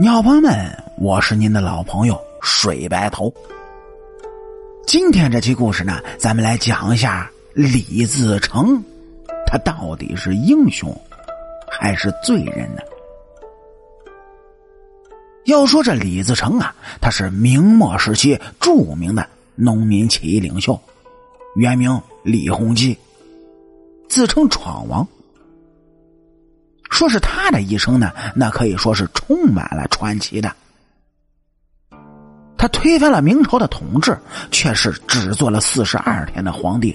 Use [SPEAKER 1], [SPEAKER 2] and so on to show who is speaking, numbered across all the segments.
[SPEAKER 1] 鸟朋友们，我是您的老朋友水白头。今天这期故事呢，咱们来讲一下李自成，他到底是英雄还是罪人呢？要说这李自成啊，他是明末时期著名的农民起义领袖，原名李洪基，自称闯王。说是他的一生呢，那可以说是充满了传奇的。他推翻了明朝的统治，却是只做了四十二天的皇帝。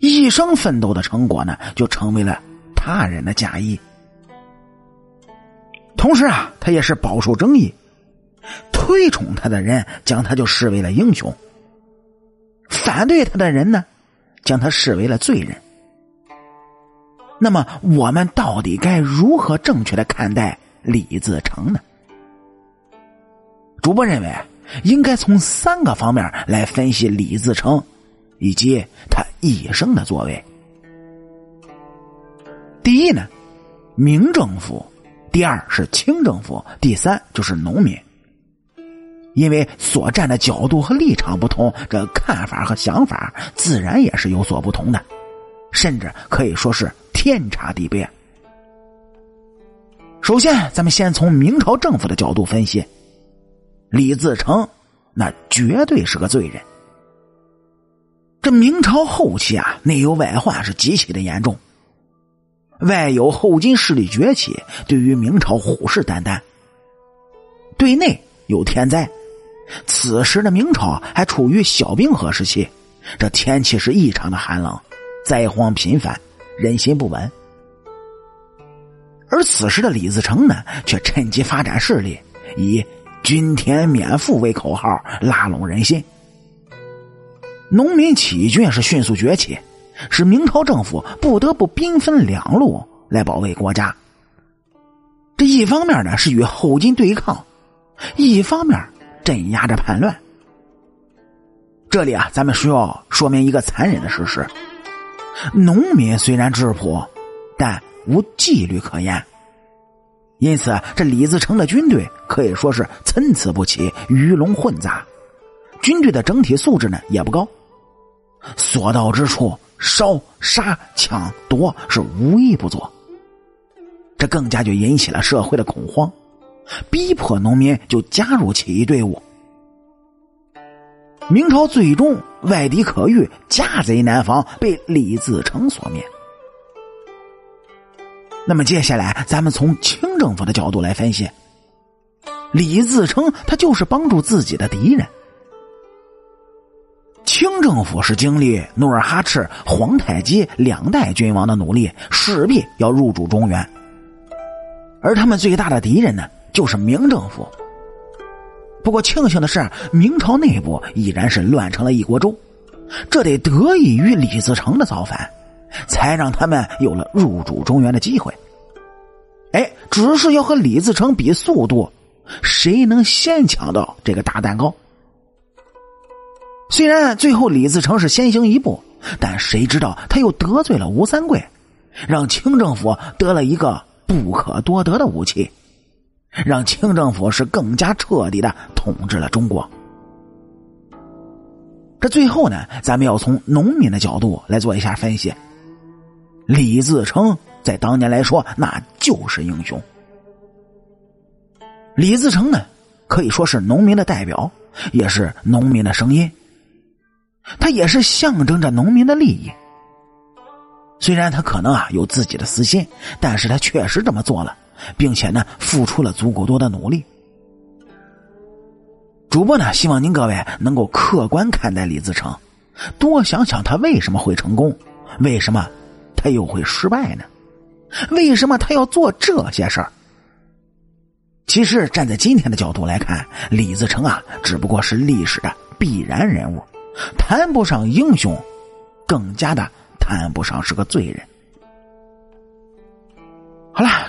[SPEAKER 1] 一生奋斗的成果呢，就成为了他人的嫁衣。同时啊，他也是饱受争议，推崇他的人将他就视为了英雄，反对他的人呢，将他视为了罪人。那么，我们到底该如何正确的看待李自成呢？主播认为，应该从三个方面来分析李自成以及他一生的作为。第一呢，明政府；第二是清政府；第三就是农民。因为所站的角度和立场不同，这看法和想法自然也是有所不同的，甚至可以说是。天差地别。首先，咱们先从明朝政府的角度分析，李自成那绝对是个罪人。这明朝后期啊，内忧外患是极其的严重，外有后金势力崛起，对于明朝虎视眈眈；对内有天灾，此时的明朝还处于小冰河时期，这天气是异常的寒冷，灾荒频繁。人心不稳，而此时的李自成呢，却趁机发展势力，以“均田免赋”为口号拉拢人心。农民起义军是迅速崛起，使明朝政府不得不兵分两路来保卫国家。这一方面呢是与后金对抗，一方面镇压着叛乱。这里啊，咱们需要说明一个残忍的事实。农民虽然质朴，但无纪律可言，因此这李自成的军队可以说是参差不齐、鱼龙混杂，军队的整体素质呢也不高，所到之处烧杀抢夺是无一不做，这更加就引起了社会的恐慌，逼迫农民就加入起义队伍。明朝最终外敌可遇，家贼难防，被李自成所灭。那么接下来，咱们从清政府的角度来分析，李自成他就是帮助自己的敌人。清政府是经历努尔哈赤、皇太极两代君王的努力，势必要入主中原，而他们最大的敌人呢，就是明政府。不过庆幸的是，明朝内部已然是乱成了一锅粥，这得得益于李自成的造反，才让他们有了入主中原的机会。哎，只是要和李自成比速度，谁能先抢到这个大蛋糕？虽然最后李自成是先行一步，但谁知道他又得罪了吴三桂，让清政府得了一个不可多得的武器。让清政府是更加彻底的统治了中国。这最后呢，咱们要从农民的角度来做一下分析。李自成在当年来说，那就是英雄。李自成呢，可以说是农民的代表，也是农民的声音。他也是象征着农民的利益。虽然他可能啊有自己的私心，但是他确实这么做了。并且呢，付出了足够多的努力。主播呢，希望您各位能够客观看待李自成，多想想他为什么会成功，为什么他又会失败呢？为什么他要做这些事儿？其实站在今天的角度来看，李自成啊，只不过是历史的必然人物，谈不上英雄，更加的谈不上是个罪人。